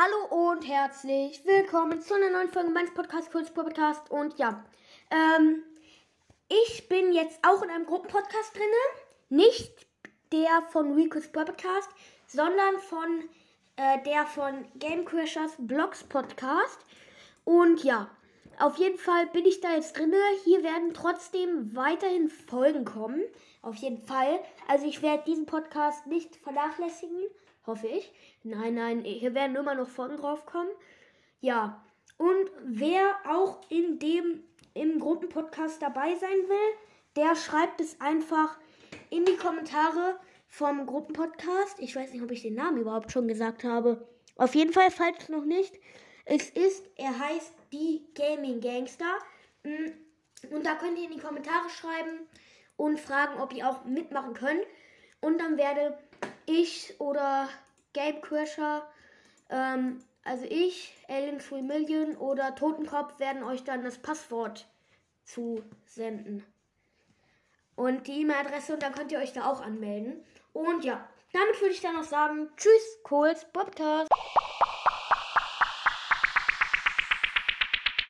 Hallo und herzlich willkommen zu einer neuen Folge meines Podcasts, Kurz Podcast. Und ja, ähm, ich bin jetzt auch in einem Gruppenpodcast drin. Nicht der von Rico's Podcast, sondern von äh, der von Game Crashers Blogs Podcast. Und ja, auf jeden Fall bin ich da jetzt drin. Hier werden trotzdem weiterhin Folgen kommen. Auf jeden Fall. Also ich werde diesen Podcast nicht vernachlässigen. Hoffe ich. Nein, nein, hier werden immer noch Folgen drauf kommen. Ja. Und wer auch in dem im Gruppenpodcast dabei sein will, der schreibt es einfach in die Kommentare vom Gruppenpodcast. Ich weiß nicht, ob ich den Namen überhaupt schon gesagt habe. Auf jeden Fall, falls noch nicht. Es ist, er heißt die Gaming Gangster. Mm, und da könnt ihr in die Kommentare schreiben und fragen, ob ihr auch mitmachen könnt. Und dann werde ich oder Game Crasher, ähm, also ich, Alien 3 Million oder Totenkopf werden euch dann das Passwort zusenden. Und die E-Mail-Adresse und dann könnt ihr euch da auch anmelden. Und ja, damit würde ich dann noch sagen, tschüss, Kohls Podcast.